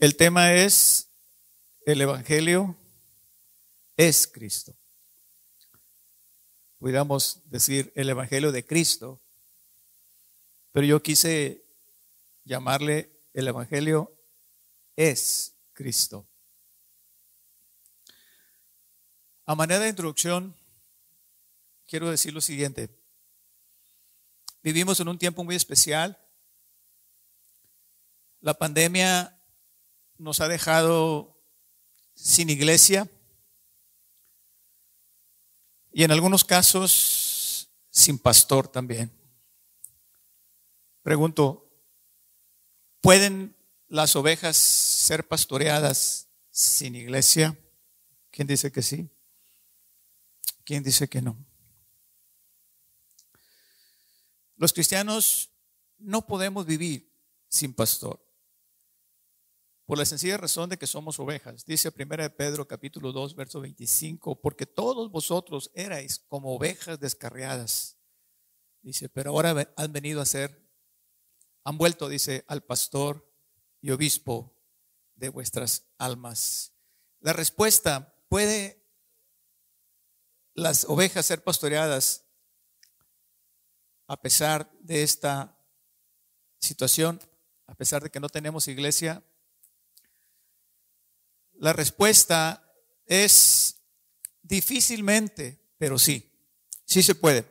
El tema es el Evangelio es Cristo. Pudiéramos decir el Evangelio de Cristo, pero yo quise llamarle el Evangelio es Cristo. A manera de introducción, quiero decir lo siguiente. Vivimos en un tiempo muy especial. La pandemia nos ha dejado sin iglesia y en algunos casos sin pastor también. Pregunto, ¿pueden las ovejas ser pastoreadas sin iglesia? ¿Quién dice que sí? ¿Quién dice que no? Los cristianos no podemos vivir sin pastor. Por la sencilla razón de que somos ovejas. Dice 1 de Pedro capítulo 2, verso 25, porque todos vosotros erais como ovejas descarriadas. Dice, pero ahora han venido a ser, han vuelto, dice, al pastor y obispo de vuestras almas. La respuesta puede las ovejas ser pastoreadas a pesar de esta situación, a pesar de que no tenemos iglesia? La respuesta es difícilmente, pero sí, sí se puede.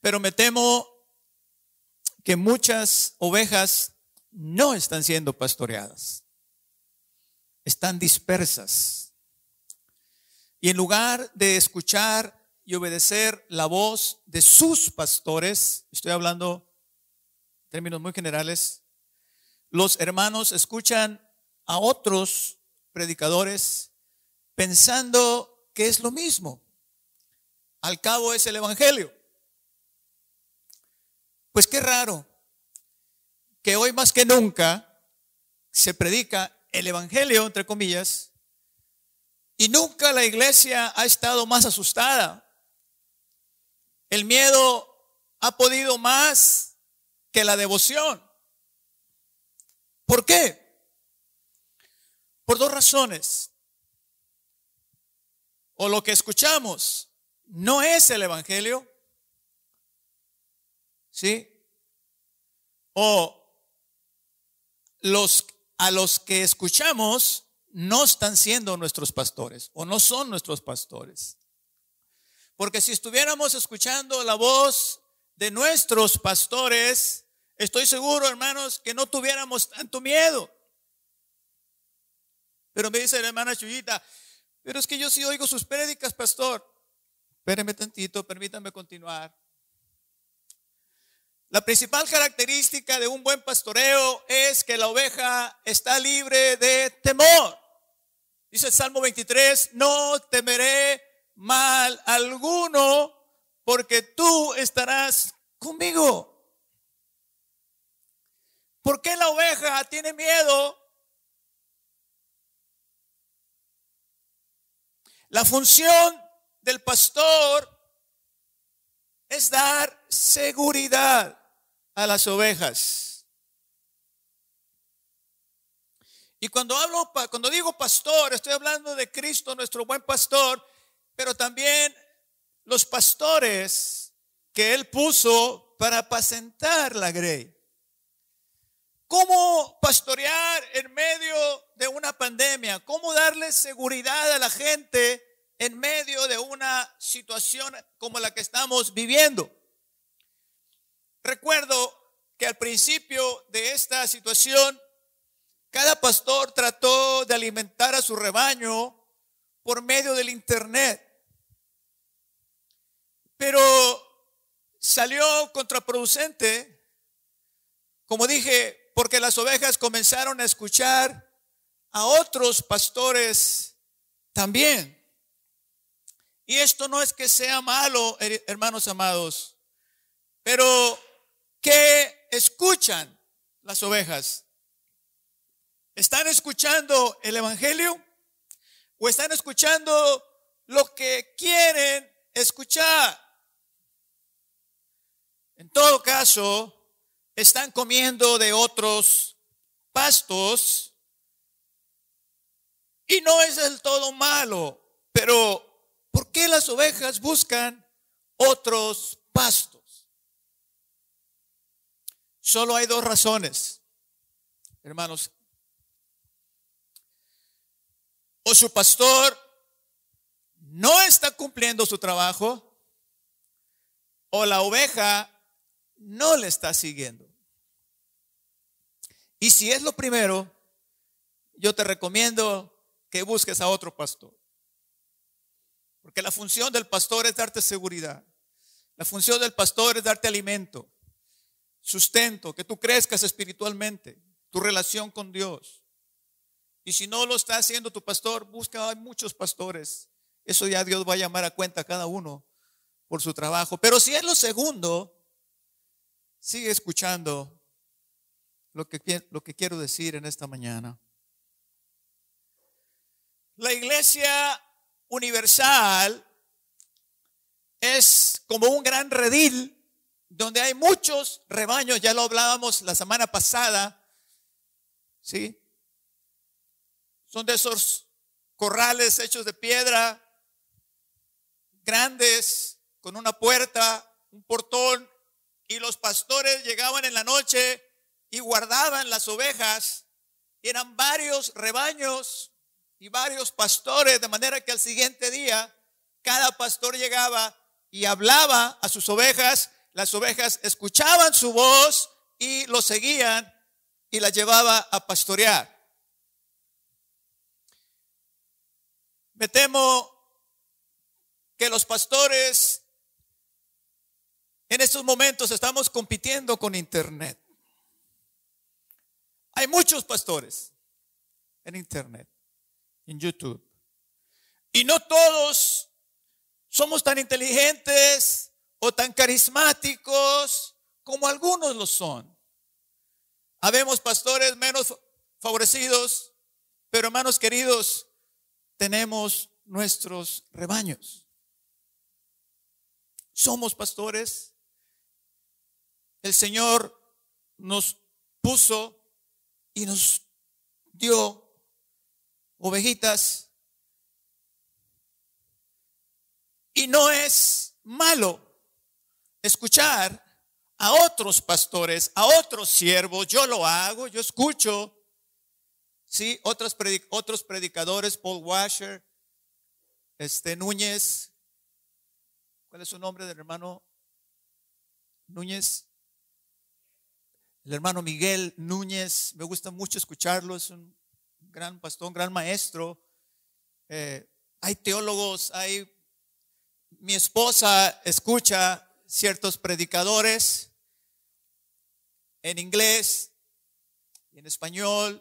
Pero me temo que muchas ovejas no están siendo pastoreadas, están dispersas y en lugar de escuchar y obedecer la voz de sus pastores, estoy hablando en términos muy generales, los hermanos escuchan a otros predicadores pensando que es lo mismo. Al cabo es el Evangelio. Pues qué raro que hoy más que nunca se predica el Evangelio, entre comillas, y nunca la iglesia ha estado más asustada. El miedo ha podido más que la devoción. ¿Por qué? Por dos razones. O lo que escuchamos no es el Evangelio. ¿Sí? O los a los que escuchamos no están siendo nuestros pastores o no son nuestros pastores. Porque si estuviéramos escuchando la voz de nuestros pastores, estoy seguro, hermanos, que no tuviéramos tanto miedo. Pero me dice la hermana Chuyita, pero es que yo sí oigo sus prédicas, pastor. Espéreme tantito, permítame continuar. La principal característica de un buen pastoreo es que la oveja está libre de temor. Dice el Salmo 23, no temeré mal alguno porque tú estarás conmigo. ¿Por qué la oveja tiene miedo? La función del pastor es dar seguridad a las ovejas. Y cuando hablo, cuando digo pastor, estoy hablando de Cristo, nuestro buen pastor, pero también los pastores que Él puso para apacentar la grey. ¿Cómo pastorear en medio de una pandemia? ¿Cómo darle seguridad a la gente en medio de una situación como la que estamos viviendo? Recuerdo que al principio de esta situación cada pastor trató de alimentar a su rebaño por medio del Internet. Pero salió contraproducente, como dije, porque las ovejas comenzaron a escuchar a otros pastores también. Y esto no es que sea malo, hermanos amados, pero que escuchan las ovejas. ¿Están escuchando el Evangelio? ¿O están escuchando lo que quieren escuchar? En todo caso, están comiendo de otros pastos y no es del todo malo, pero ¿por qué las ovejas buscan otros pastos? Solo hay dos razones, hermanos. O su pastor no está cumpliendo su trabajo, o la oveja no le está siguiendo. Y si es lo primero, yo te recomiendo que busques a otro pastor. Porque la función del pastor es darte seguridad. La función del pastor es darte alimento, sustento, que tú crezcas espiritualmente, tu relación con Dios. Y si no lo está haciendo tu pastor, busca, hay muchos pastores. Eso ya Dios va a llamar a cuenta a cada uno por su trabajo. Pero si es lo segundo, sigue escuchando lo que, lo que quiero decir en esta mañana. La iglesia universal es como un gran redil donde hay muchos rebaños, ya lo hablábamos la semana pasada, ¿sí? Son de esos corrales hechos de piedra, grandes, con una puerta, un portón, y los pastores llegaban en la noche y guardaban las ovejas. Eran varios rebaños y varios pastores, de manera que al siguiente día cada pastor llegaba y hablaba a sus ovejas, las ovejas escuchaban su voz y lo seguían y las llevaba a pastorear. Me temo que los pastores en estos momentos estamos compitiendo con Internet. Hay muchos pastores en Internet, en YouTube. Y no todos somos tan inteligentes o tan carismáticos como algunos lo son. Habemos pastores menos favorecidos, pero hermanos queridos, tenemos nuestros rebaños. Somos pastores. El Señor nos puso y nos dio ovejitas. Y no es malo escuchar a otros pastores, a otros siervos. Yo lo hago, yo escucho. Sí, otros, otros predicadores, Paul Washer, este Núñez. ¿Cuál es su nombre del hermano Núñez? El hermano Miguel Núñez, me gusta mucho escucharlo, es un gran pastor, un gran maestro. Eh, hay teólogos, hay... Mi esposa escucha ciertos predicadores en inglés, en español.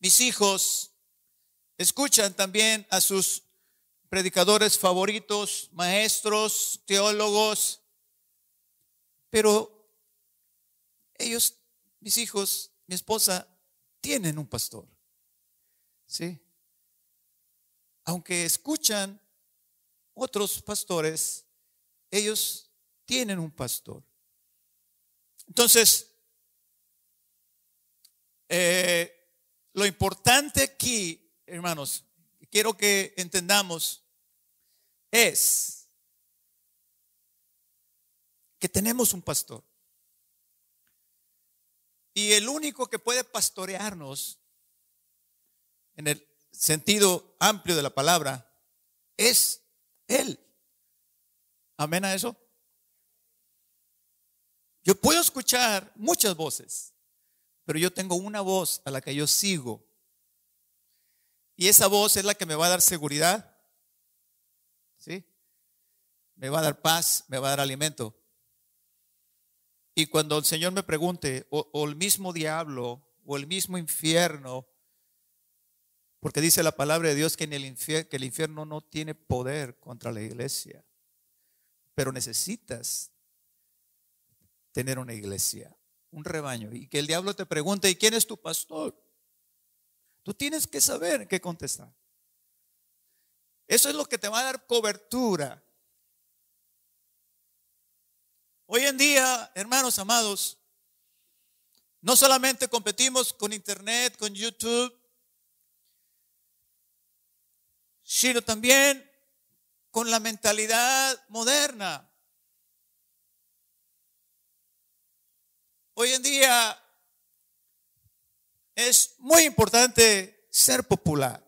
Mis hijos escuchan también a sus predicadores favoritos, maestros, teólogos, pero ellos mis hijos, mi esposa, tienen un pastor. ¿Sí? Aunque escuchan otros pastores, ellos tienen un pastor. Entonces, eh, lo importante aquí, hermanos, quiero que entendamos, es que tenemos un pastor. Y el único que puede pastorearnos en el sentido amplio de la palabra es Él. Amén a eso. Yo puedo escuchar muchas voces, pero yo tengo una voz a la que yo sigo. Y esa voz es la que me va a dar seguridad. ¿Sí? Me va a dar paz, me va a dar alimento. Y cuando el Señor me pregunte, o, el mismo diablo, o el mismo infierno, porque dice la palabra de Dios que, en el que el infierno no tiene poder contra la iglesia, pero necesitas tener una iglesia, un rebaño, y que el diablo te pregunte, ¿y quién es tu pastor? Tú tienes que saber qué contestar. Eso es lo que te va a dar cobertura Hoy en día, hermanos amados, No solamente competimos con Internet, con YouTube, sino también con la mentalidad moderna. Hoy en día es muy importante ser popular.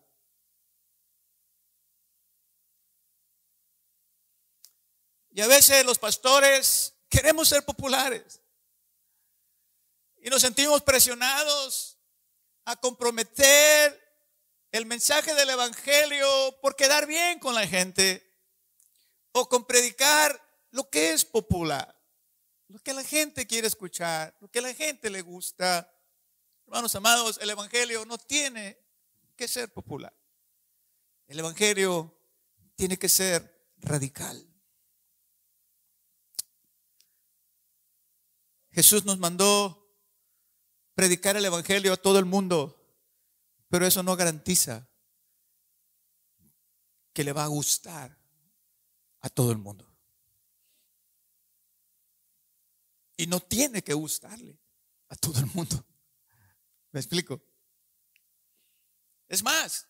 Y a veces los pastores queremos ser populares. Y nos sentimos presionados a comprometer el mensaje del Evangelio por quedar bien con la gente o con predicar lo que es popular, lo que la gente quiere escuchar, lo que la gente le gusta. Hermanos amados, el Evangelio no tiene que ser popular. El Evangelio tiene que ser radical. Jesús nos mandó predicar el Evangelio a todo el mundo, pero eso no garantiza que le va a gustar a todo el mundo. Y no tiene que gustarle a todo el mundo. ¿Me explico? Es más,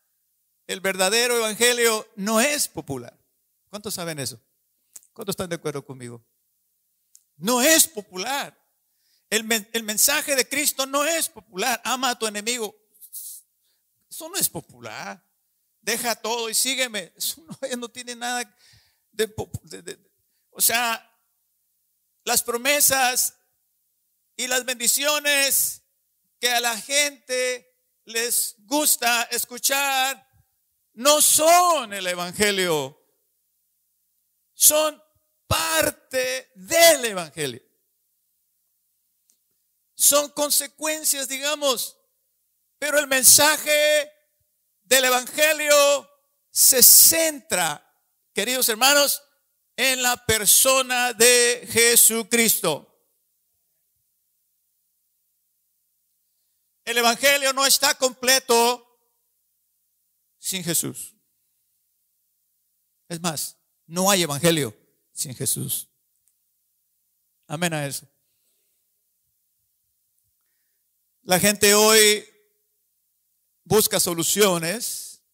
el verdadero evangelio no es popular. ¿Cuántos saben eso? ¿Cuántos están de acuerdo conmigo? No es popular. El, mensaje de Cristo no es popular. Ama a tu enemigo. Eso no es popular. Deja todo y sígueme. Eso no, tiene nada de, de, O sea, las promesas y las bendiciones que a la gente les gusta escuchar no son el Evangelio. Son parte del Evangelio son consecuencias, digamos, pero el mensaje del Evangelio se centra, queridos hermanos, en la persona de Jesucristo. El Evangelio no está completo sin Jesús. Es más, no hay Evangelio sin Jesús. Amén a eso. La gente hoy busca soluciones,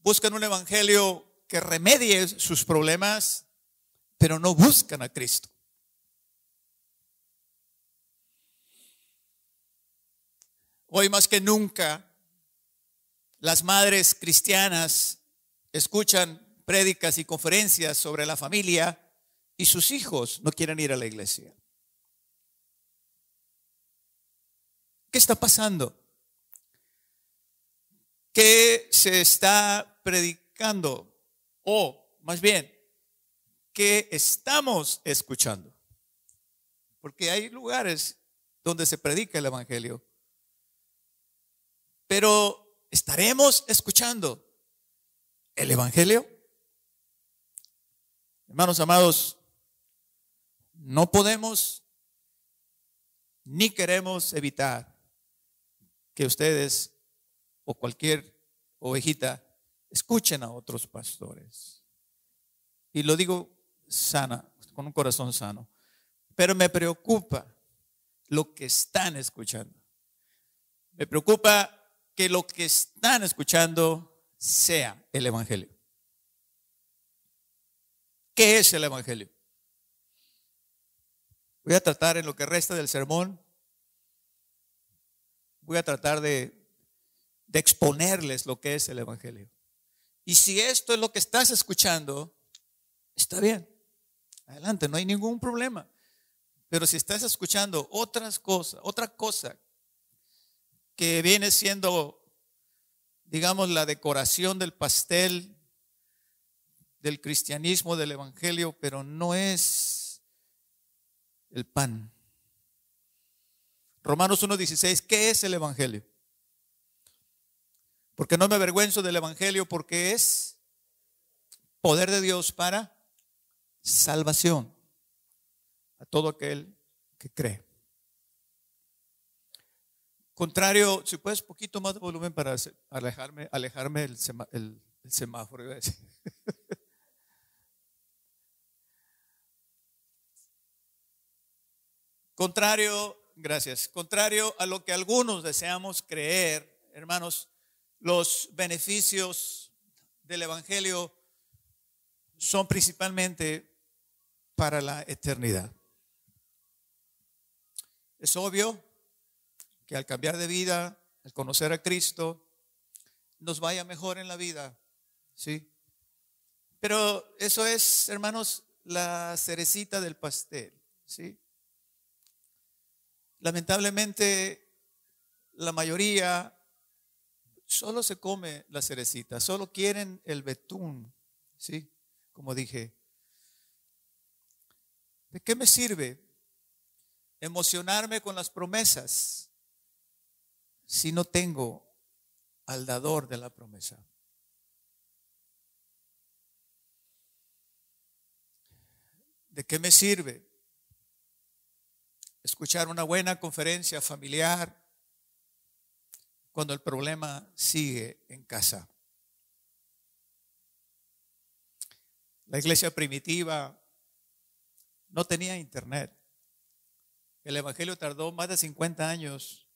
buscan un evangelio que remedie sus problemas, pero no buscan a Cristo. Hoy más que nunca, las madres cristianas escuchan prédicas y conferencias sobre la familia y sus hijos no quieren ir a la iglesia. ¿Qué está pasando? ¿Qué se está predicando? O más bien, ¿qué estamos escuchando? Porque hay lugares donde se predica el Evangelio. Pero ¿estaremos escuchando el Evangelio? Hermanos amados, no podemos ni queremos evitar que ustedes o cualquier ovejita escuchen a otros pastores. Y lo digo sana, con un corazón sano. Pero me preocupa lo que están escuchando. Me preocupa que lo que están escuchando sea el Evangelio. ¿Qué es el Evangelio? Voy a tratar en lo que resta del sermón voy a tratar de, exponerles lo que es el Evangelio. Y si esto es lo que estás escuchando, está bien. Adelante, no hay ningún problema. Pero si estás escuchando otras cosas, otra cosa que viene siendo, digamos, la decoración del pastel del cristianismo, del evangelio, pero no es el pan. Romanos 1.16, ¿qué es el Evangelio? Porque no me avergüenzo del Evangelio porque es poder de Dios para salvación a todo aquel que cree. Contrario, si puedes poquito más de volumen para alejarme, alejarme el, el, semáforo. Contrario gracias, contrario a lo que algunos deseamos creer, hermanos, los beneficios del Evangelio son principalmente para la eternidad. Es obvio que al cambiar de vida, al conocer a Cristo, nos vaya mejor en la vida, ¿sí? Pero eso es, hermanos, la cerecita del pastel, ¿sí? Lamentablemente, la mayoría solo se come la cerecita, solo quieren el betún, ¿sí? Como dije. ¿De qué me sirve emocionarme con las promesas si no tengo al dador de la promesa? ¿De qué me sirve escuchar una buena conferencia familiar cuando el problema sigue en casa? La iglesia primitiva no tenía internet. El Evangelio tardó más de 50 años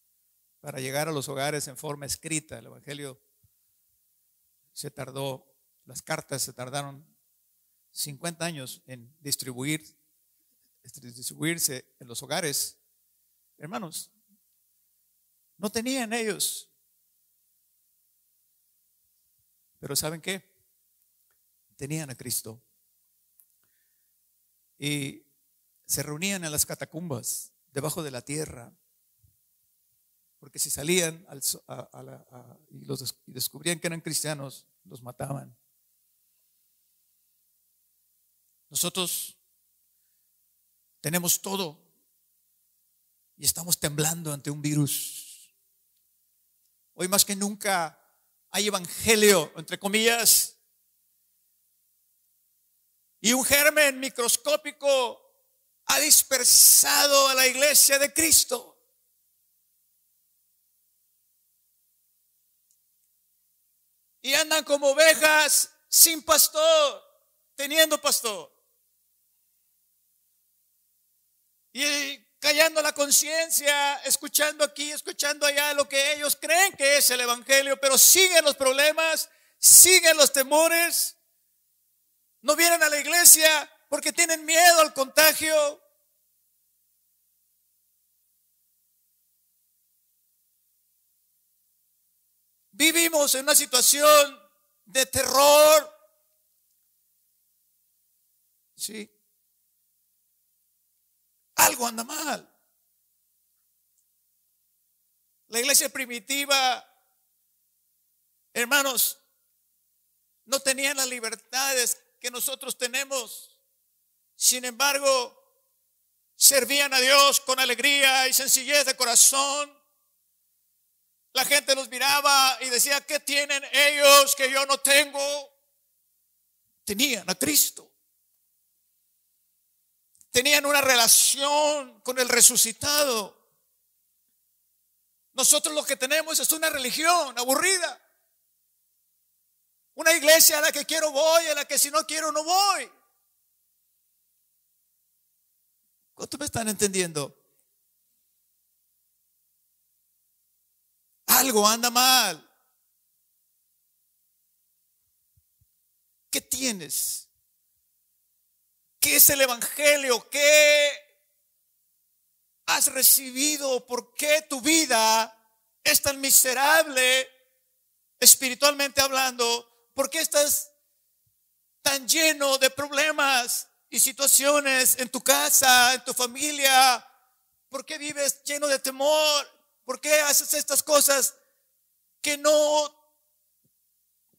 para llegar a los hogares en forma escrita. El Evangelio se tardó, las cartas se tardaron 50 años en distribuir, distribuirse en los hogares. Hermanos, no tenían ellos. Pero ¿saben qué? Tenían a Cristo. Y se reunían en las catacumbas, debajo de la tierra. Porque si salían y, los, y descubrían que eran cristianos, los mataban. Nosotros tenemos todo y estamos temblando ante un virus. Hoy más que nunca hay evangelio, entre comillas, y un germen microscópico ha dispersado a la iglesia de Cristo. Y andan como ovejas sin pastor, teniendo pastor. Y callando la conciencia, escuchando aquí, escuchando allá lo que ellos creen que es el Evangelio, pero siguen los problemas, siguen los temores. No vienen a la iglesia porque tienen miedo al contagio. Vivimos en una situación de terror. Sí. Algo anda mal. La iglesia primitiva, hermanos, no tenían las libertades que nosotros tenemos. Sin embargo, servían a Dios con alegría y sencillez de corazón. La gente los miraba y decía, ¿qué tienen ellos que yo no tengo? Tenían a Cristo. Tenían una relación con el resucitado. Nosotros lo que tenemos es una religión aburrida. Una iglesia a la que quiero voy, a la que si no quiero no voy. ¿Cuántos me están entendiendo? Algo anda mal. ¿Qué tienes? ¿Qué es el Evangelio? ¿Qué has recibido? ¿Por qué tu vida es tan miserable espiritualmente hablando? ¿Por qué estás tan lleno de problemas y situaciones en tu casa, en tu familia? ¿Por qué vives lleno de temor? ¿Por qué haces estas cosas que no,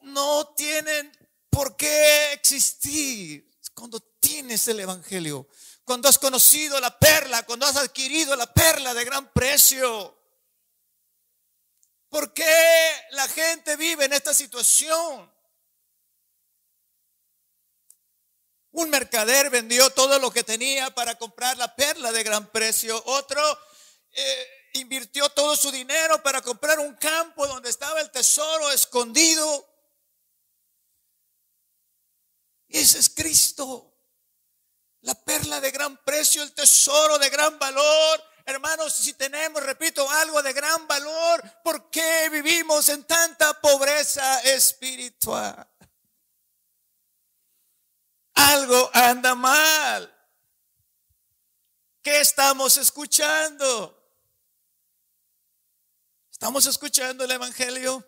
no tienen por qué existir? Cuando tienes el Evangelio, cuando has conocido la perla, cuando has adquirido la perla de gran precio. ¿Por qué la gente vive en esta situación? Un mercader vendió todo lo que tenía para comprar la perla de gran precio. Otro eh, invirtió todo su dinero para comprar un campo donde estaba el tesoro escondido. ese es Cristo. La perla de gran precio, el tesoro de gran valor, hermanos, si tenemos, repito, algo de gran valor, ¿por qué vivimos en tanta pobreza espiritual? Algo anda mal. ¿Qué estamos escuchando? ¿Estamos escuchando el Evangelio?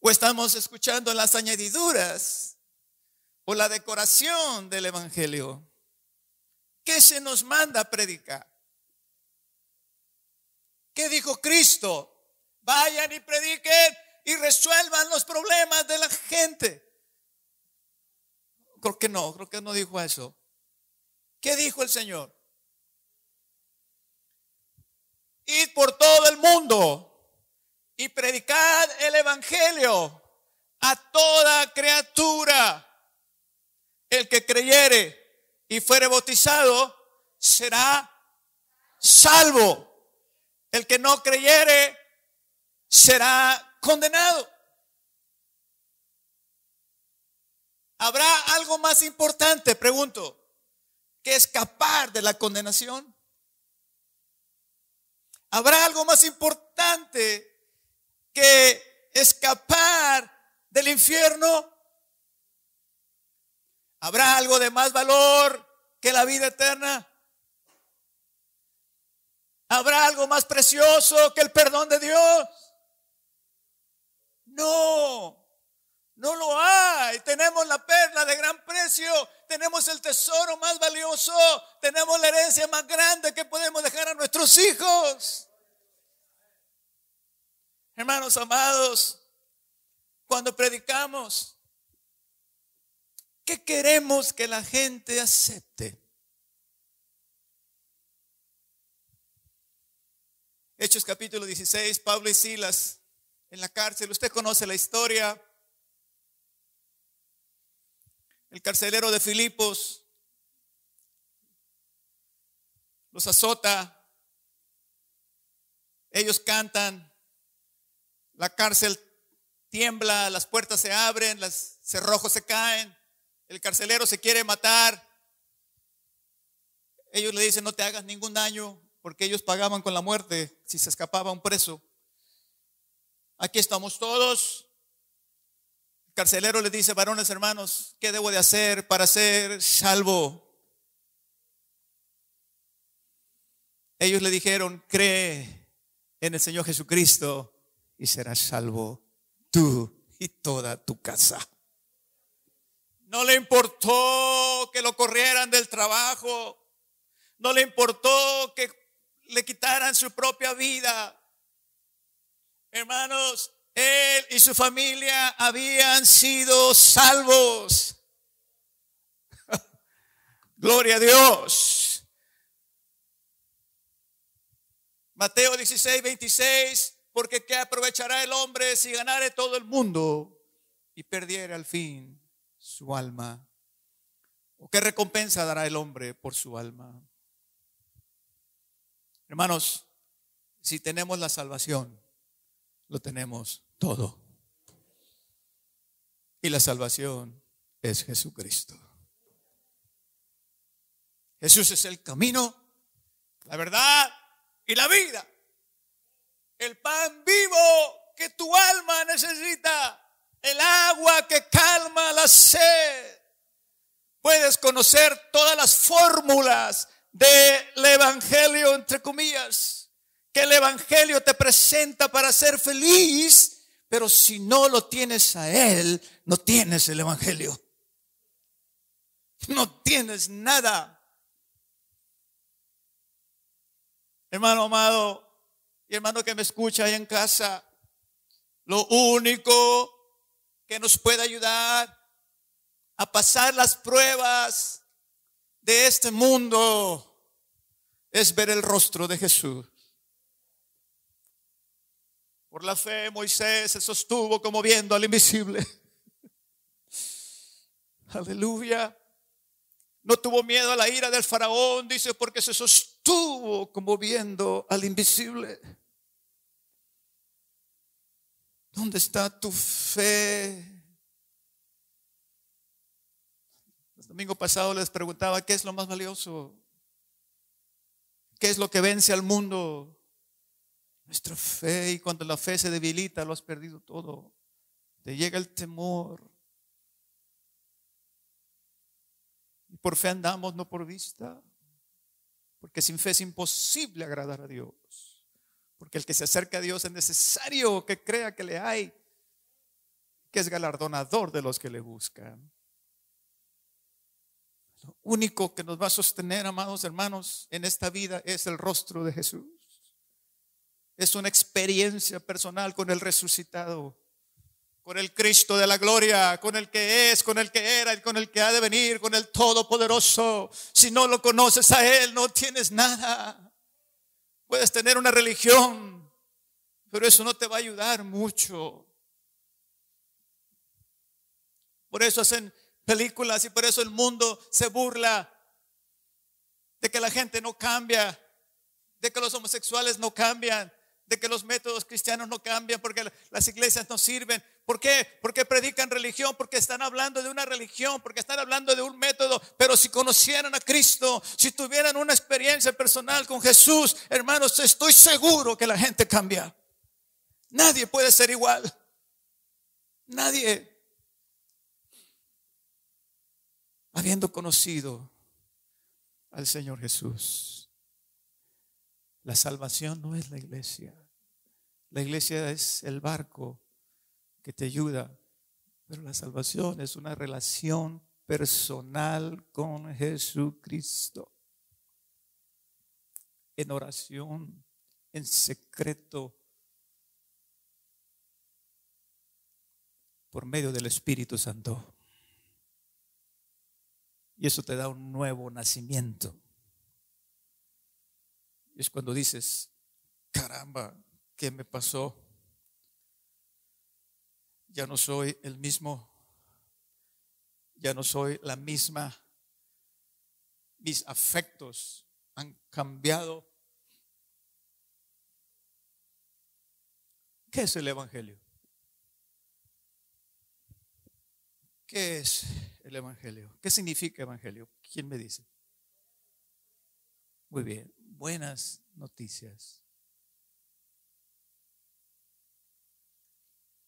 ¿O estamos escuchando las añadiduras o la decoración del Evangelio? ¿Qué se nos manda a predicar? ¿Qué dijo Cristo? Vayan y prediquen y resuelvan los problemas de la gente. Creo que no, creo que no dijo eso. ¿Qué dijo el Señor? Id por todo el mundo y predicad el Evangelio a toda criatura. El que creyere y fuere bautizado será salvo. El que no creyere será condenado. ¿Habrá algo más importante, pregunto, que escapar de la condenación? ¿Habrá algo más importante que escapar del infierno? ¿Habrá algo de más valor que la vida eterna? ¿Habrá algo más precioso que el perdón de Dios? No. No lo hay. Tenemos la perla de gran precio. Tenemos el tesoro más valioso. Tenemos la herencia más grande que podemos dejar a nuestros hijos. Hermanos amados, cuando predicamos, ¿qué queremos que la gente acepte? Hechos capítulo 16, Pablo y Silas en la cárcel. Usted conoce la historia. el carcelero de Filipos los azota, ellos cantan, la cárcel tiembla, las puertas se abren, los cerrojos se caen, el carcelero se quiere matar. Ellos le dicen, no te hagas ningún daño, porque ellos pagaban con la muerte si se escapaba un preso. Aquí estamos todos, carcelero le dice, varones hermanos, ¿qué debo de hacer para ser salvo? Ellos le dijeron, cree en el Señor Jesucristo y serás salvo tú y toda tu casa. No le importó que lo corrieran del trabajo. No le importó que le quitaran su propia vida. Hermanos, él y su familia habían sido salvos. Gloria a Dios. Mateo 16, 26, porque ¿qué aprovechará el hombre si ganare todo el mundo y perdiere al fin su alma? ¿O qué recompensa dará el hombre por su alma? Hermanos, si tenemos la salvación, lo tenemos todo. Y la salvación es Jesucristo. Jesús es el camino, la verdad y la vida. El pan vivo que tu alma necesita. El agua que calma la sed. Puedes conocer todas las fórmulas del Evangelio, entre comillas, que el Evangelio te presenta para ser feliz pero si no lo tienes a Él, no tienes el Evangelio. No tienes nada. Hermano amado y hermano que me escucha ahí en casa, lo único que nos puede ayudar a pasar las pruebas de este mundo es ver el rostro de Jesús. Por la fe Moisés se sostuvo como viendo al invisible. Aleluya. No tuvo miedo a la ira del faraón, dice, porque se sostuvo como viendo al invisible. ¿Dónde está tu fe? El domingo pasado les preguntaba, ¿qué es lo más valioso? ¿Qué es lo que vence al mundo? Nuestra fe. Y cuando la fe se debilita, lo has perdido todo. Te llega el temor. Y por fe andamos, no por vista. Porque sin fe es imposible agradar a Dios. Porque el que se acerca a Dios es necesario que crea que le hay, que es galardonador de los que le buscan. Lo único que nos va a sostener, amados hermanos, en esta vida es el rostro de Jesús. Es una experiencia personal con el resucitado, con el Cristo de la gloria, con el que es, con el que era y con el que ha de venir, con el Todopoderoso. Si no lo conoces a Él, no tienes nada. Puedes tener una religión, pero eso no te va a ayudar mucho. Por eso hacen películas y por eso el mundo se burla de que la gente no cambia, de que los homosexuales no cambian, de que los métodos cristianos no cambian, porque las iglesias no sirven. ¿Por qué? Porque predican religión, porque están hablando de una religión, porque están hablando de un método. Pero si conocieran a Cristo, si tuvieran una experiencia personal con Jesús, hermanos, estoy seguro que la gente cambia. Nadie puede ser igual. Nadie. Habiendo conocido al Señor Jesús. La salvación no es la iglesia. La iglesia es el barco que te ayuda, pero la salvación es una relación personal con Jesucristo. En oración, en secreto, por medio del Espíritu Santo. Y eso te da un nuevo nacimiento. Es cuando dices, caramba, ¿qué me pasó? Ya no soy el mismo, ya no soy la misma. Mis afectos han cambiado. ¿Qué es el Evangelio? ¿Qué es el Evangelio? ¿Qué significa Evangelio? ¿Quién me dice? Muy bien buenas noticias.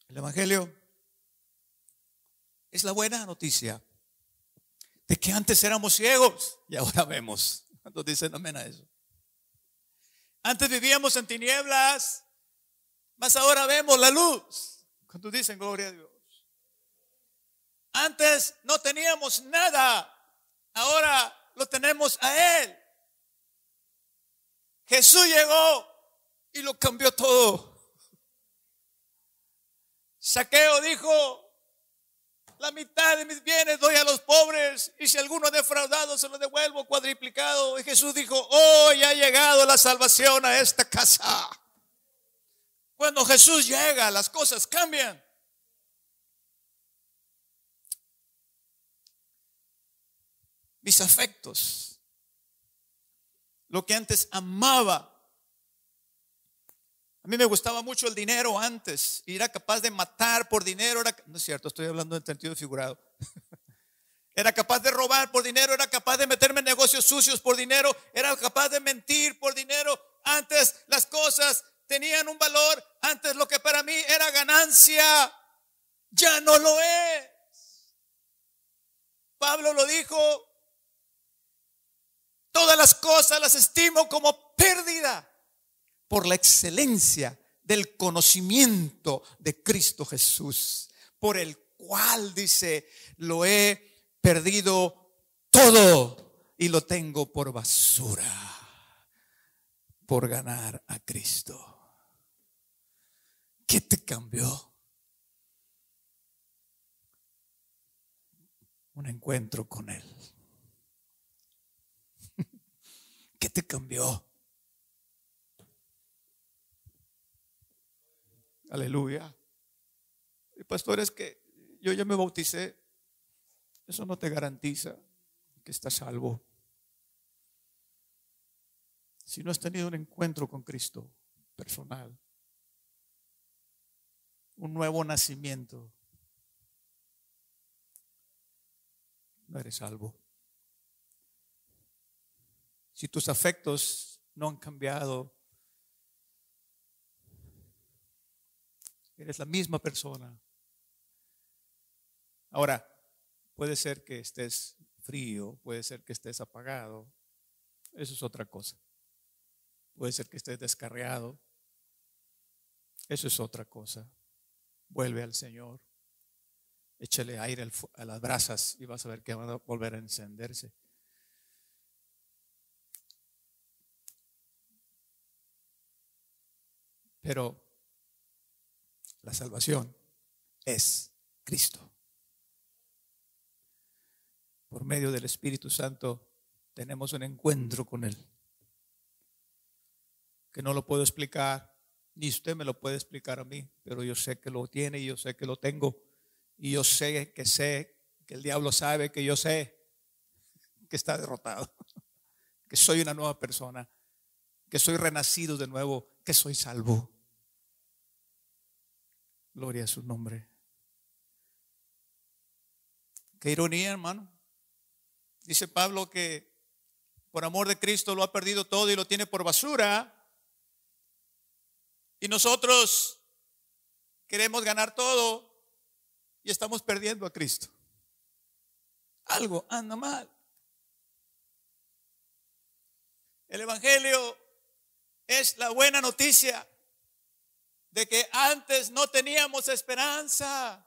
El Evangelio es la buena noticia de que antes éramos ciegos y ahora vemos. ¿Cuántos dicen amén a eso? Antes vivíamos en tinieblas, mas ahora vemos la luz. Cuando dicen gloria a Dios. Antes no teníamos nada, ahora lo tenemos a Él. Jesús llegó y lo cambió todo. Saqueo dijo, la mitad de mis bienes doy a los pobres y si alguno ha defraudado se lo devuelvo cuadriplicado. Y Jesús dijo, hoy ha llegado la salvación a esta casa. Cuando Jesús llega, las cosas cambian. Mis afectos lo que antes amaba. A mí me gustaba mucho el dinero antes y era capaz de matar por dinero. no es cierto, estoy hablando en sentido figurado. Era capaz de robar por dinero, era capaz de meterme en negocios sucios por dinero, era capaz de mentir por dinero. Antes las cosas tenían un valor, antes lo que para mí era ganancia, ya no lo es. Pablo lo dijo, Todas las cosas las estimo como pérdida por la excelencia del conocimiento de Cristo Jesús, por el cual dice, lo he perdido todo y lo tengo por basura, por ganar a Cristo. ¿Qué te cambió? Un encuentro con Él. ¿Qué te cambió? Aleluya. Y pastor, es que yo ya me bauticé. Eso no te garantiza que estás salvo. Si no has tenido un encuentro con Cristo personal, un nuevo nacimiento, no eres salvo. Si tus afectos no han cambiado. Eres la misma persona. Ahora, puede ser que estés frío, puede ser que estés apagado. Eso es otra cosa. Puede ser que estés descarriado. Eso es otra cosa. Vuelve al Señor. Échale aire a las brasas y vas a ver que van a volver a encenderse. Pero la salvación es Cristo. Por medio del Espíritu Santo tenemos un encuentro con Él. Que no lo puedo explicar, ni usted me lo puede explicar a mí, pero yo sé que lo tiene y yo sé que lo tengo. Y yo sé que sé que el diablo sabe que yo sé que está derrotado, que soy una nueva persona, que soy renacido de nuevo, que soy salvo. Gloria a su nombre. Qué ironía, hermano. Dice Pablo que por amor de Cristo lo ha perdido todo y lo tiene por basura. Y nosotros queremos ganar todo y estamos perdiendo a Cristo. Algo anda mal. El Evangelio es la buena noticia de que antes no teníamos esperanza,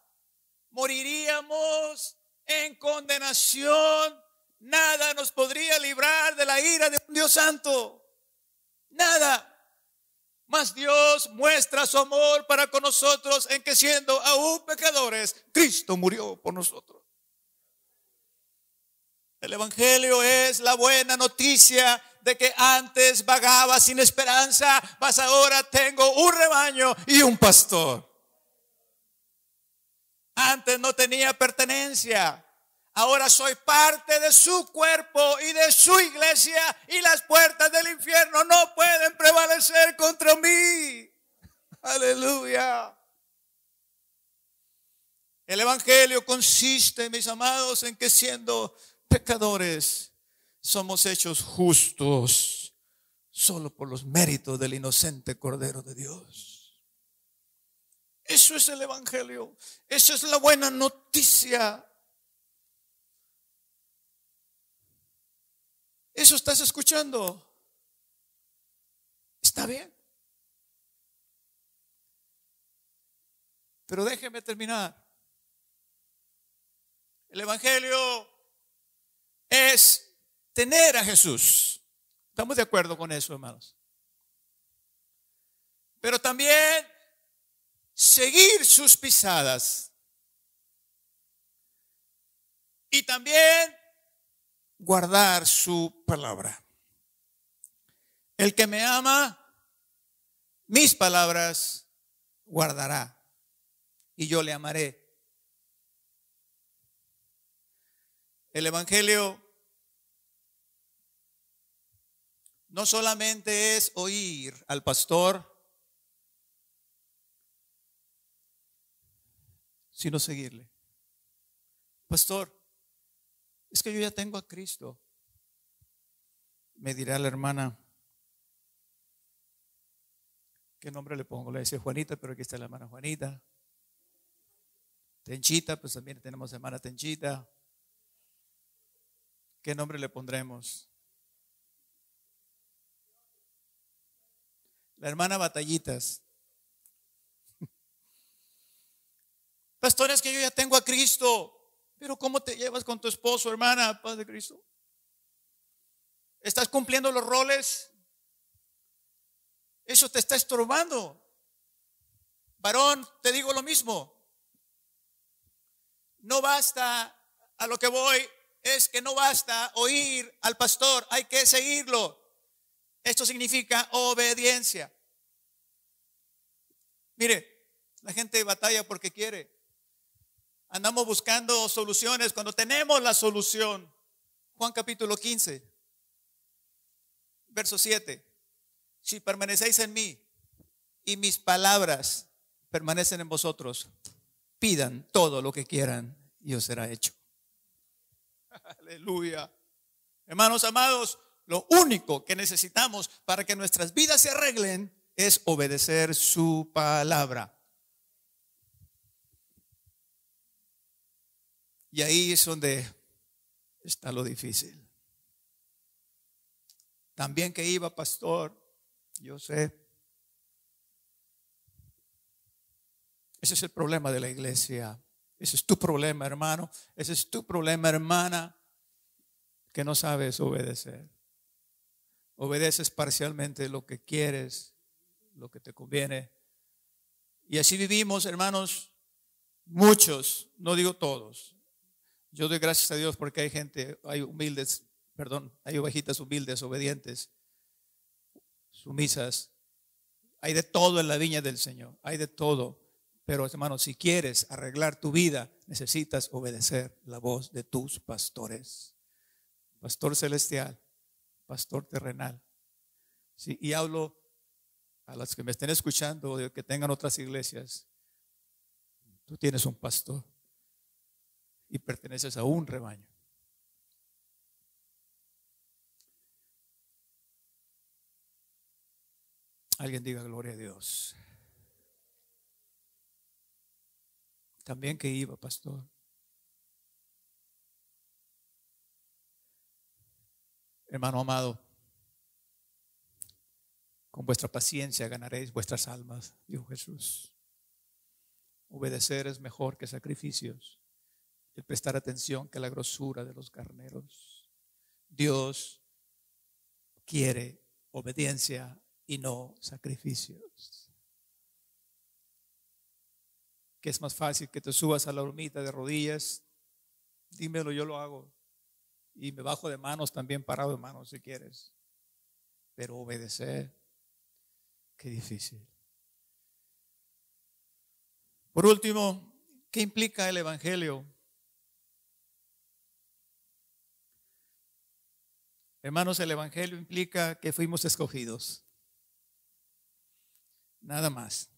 moriríamos en condenación, nada nos podría librar de la ira de un Dios santo, nada. Mas Dios muestra su amor para con nosotros en que siendo aún pecadores, Cristo murió por nosotros. El Evangelio es la buena noticia de que antes vagaba sin esperanza, mas ahora tengo un rebaño y un pastor. Antes no tenía pertenencia. Ahora soy parte de su cuerpo y de su iglesia y las puertas del infierno no pueden prevalecer contra mí. Aleluya. El Evangelio consiste, mis amados, en que siendo pecadores, somos hechos justos solo por los méritos del inocente Cordero de Dios. Eso es el Evangelio. Esa es la buena noticia. ¿Eso estás escuchando? Está bien. Pero déjeme terminar. El Evangelio es tener a Jesús. ¿Estamos de acuerdo con eso, hermanos? Pero también seguir sus pisadas. Y también guardar su palabra. El que me ama, mis palabras guardará. Y yo le amaré. El Evangelio no solamente es oír al pastor, sino seguirle. Pastor, es que yo ya tengo a Cristo. Me dirá la hermana, ¿qué nombre le pongo? Le decía Juanita, pero aquí está la hermana Juanita. Tenchita, pues también tenemos hermana Tenchita. ¿Qué nombre le pondremos? La hermana Batallitas. Pastor, es que yo ya tengo a Cristo. Pero ¿cómo te llevas con tu esposo, hermana, Paz de Cristo? ¿Estás cumpliendo los roles? Eso te está estorbando. Varón, te digo lo mismo. No basta, a lo que voy, es que no basta oír al pastor, hay que seguirlo. Esto significa obediencia. Mire, la gente batalla porque quiere. Andamos buscando soluciones cuando tenemos la solución. Juan capítulo 15, verso 7. Si permanecéis en mí y mis palabras permanecen en vosotros, pidan todo lo que quieran y os será hecho. Aleluya. Hermanos amados, lo único que necesitamos para que nuestras vidas se arreglen es obedecer su palabra. Y ahí es donde está lo difícil. También que iba pastor, yo sé. Ese es el problema de la iglesia. Ese es tu problema, hermano. Ese es tu problema, hermana, que no sabes obedecer. Obedeces parcialmente lo que quieres, lo que te conviene. Y así vivimos, hermanos, muchos, no digo todos, yo doy gracias a Dios porque hay gente, hay humildes, perdón, hay ovejitas humildes, obedientes, sumisas. Hay de todo en la viña del Señor, hay de todo. Pero hermano, si quieres arreglar tu vida, necesitas obedecer la voz de tus pastores. Pastor celestial, pastor terrenal. Sí, y hablo a las que me estén escuchando o que tengan otras iglesias. Tú tienes un pastor y perteneces a un rebaño. Alguien diga gloria a Dios. También que iba, pastor. Hermano amado, con vuestra paciencia ganaréis vuestras almas, dijo Jesús. Obedecer es mejor que sacrificios el prestar atención que la grosura de los carneros. Dios quiere obediencia y no sacrificios. Que es más fácil que te subas a la hormita de rodillas, dímelo, yo lo hago. Y me bajo de manos también parado de manos si quieres. Pero obedecer, qué difícil. Por último, ¿qué implica el Evangelio? Hermanos, el Evangelio implica que fuimos escogidos. Nada más.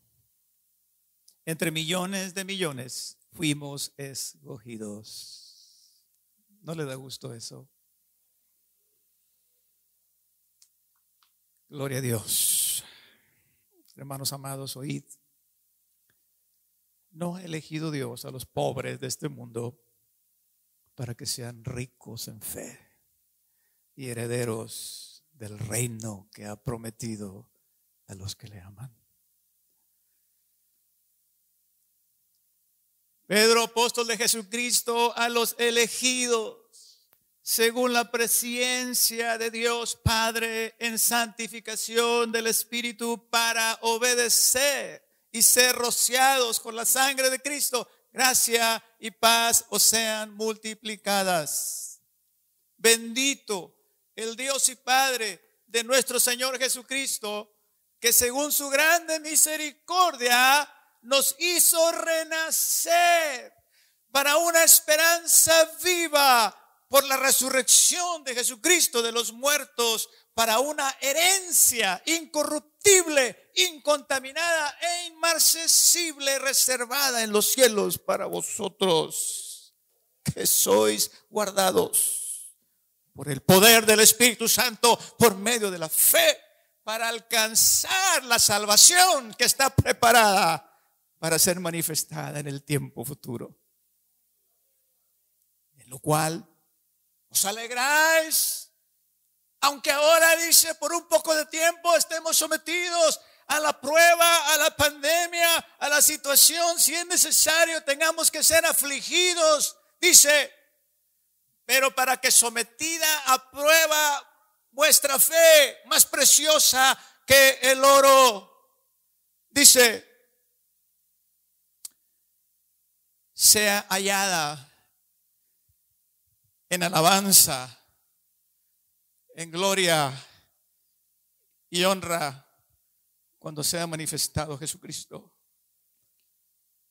Entre millones de millones fuimos escogidos. ¿No le da gusto eso? Gloria a Dios. Hermanos amados, oíd. No ha elegido Dios a los pobres de este mundo para que sean ricos en fe y herederos del reino que ha prometido a los que le aman. Pedro, apóstol de Jesucristo, a los elegidos, según la presencia de Dios Padre en santificación del Espíritu, para obedecer y ser rociados con la sangre de Cristo, gracia y paz os sean multiplicadas. Bendito el Dios y Padre de nuestro Señor Jesucristo, que según su grande misericordia nos hizo renacer para una esperanza viva por la resurrección de Jesucristo de los muertos, para una herencia incorruptible, incontaminada e inmarcesible, reservada en los cielos para vosotros, que sois guardados por el poder del Espíritu Santo, por medio de la fe, para alcanzar la salvación que está preparada para ser manifestada en el tiempo futuro. En lo cual os alegráis, aunque ahora dice por un poco de tiempo estemos sometidos a la prueba, a la pandemia, a la situación, si es necesario tengamos que ser afligidos, dice, pero para que sometida a prueba vuestra fe, más preciosa que el oro, dice, sea hallada en alabanza, en gloria y honra cuando sea manifestado Jesucristo,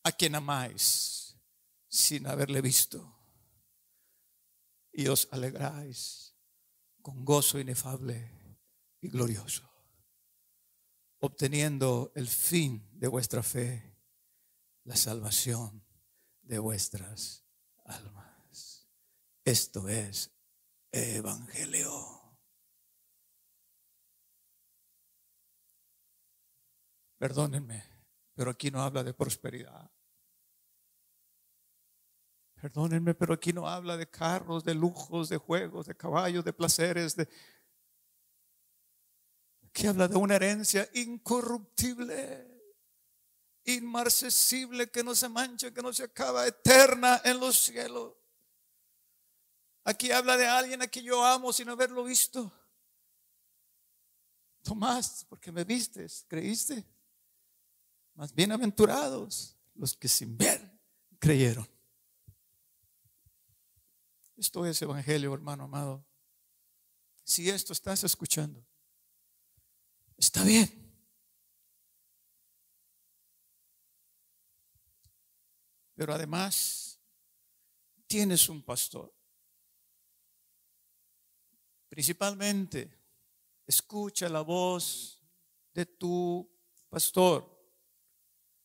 a quien amáis sin haberle visto y os alegráis con gozo inefable y glorioso, obteniendo el fin de vuestra fe, la salvación de vuestras almas. Esto es evangelio. Perdónenme, pero aquí no habla de prosperidad. Perdónenme, pero aquí no habla de carros, de lujos, de juegos, de caballos, de placeres, de... Aquí habla de una herencia incorruptible inmarcesible, que no se mancha, que no se acaba, eterna en los cielos. Aquí habla de alguien a quien yo amo sin haberlo visto. Tomás, porque me vistes, creíste. Más bienaventurados los que sin ver creyeron. Esto es evangelio, hermano amado. Si esto estás escuchando, está bien. Pero además, tienes un pastor. Principalmente, escucha la voz de tu pastor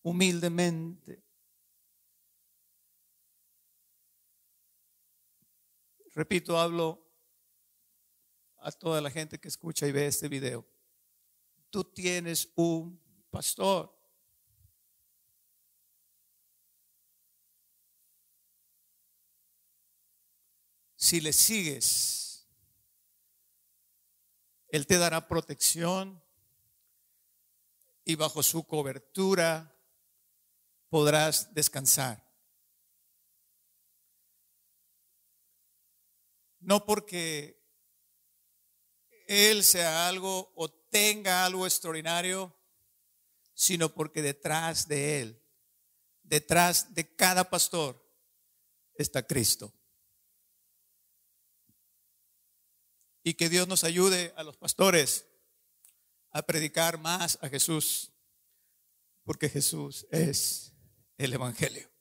humildemente. Repito, hablo a toda la gente que escucha y ve este video. Tú tienes un pastor. Si le sigues, Él te dará protección y bajo su cobertura podrás descansar. No porque Él sea algo o tenga algo extraordinario, sino porque detrás de Él, detrás de cada pastor, está Cristo. Y que Dios nos ayude a los pastores a predicar más a Jesús, porque Jesús es el Evangelio.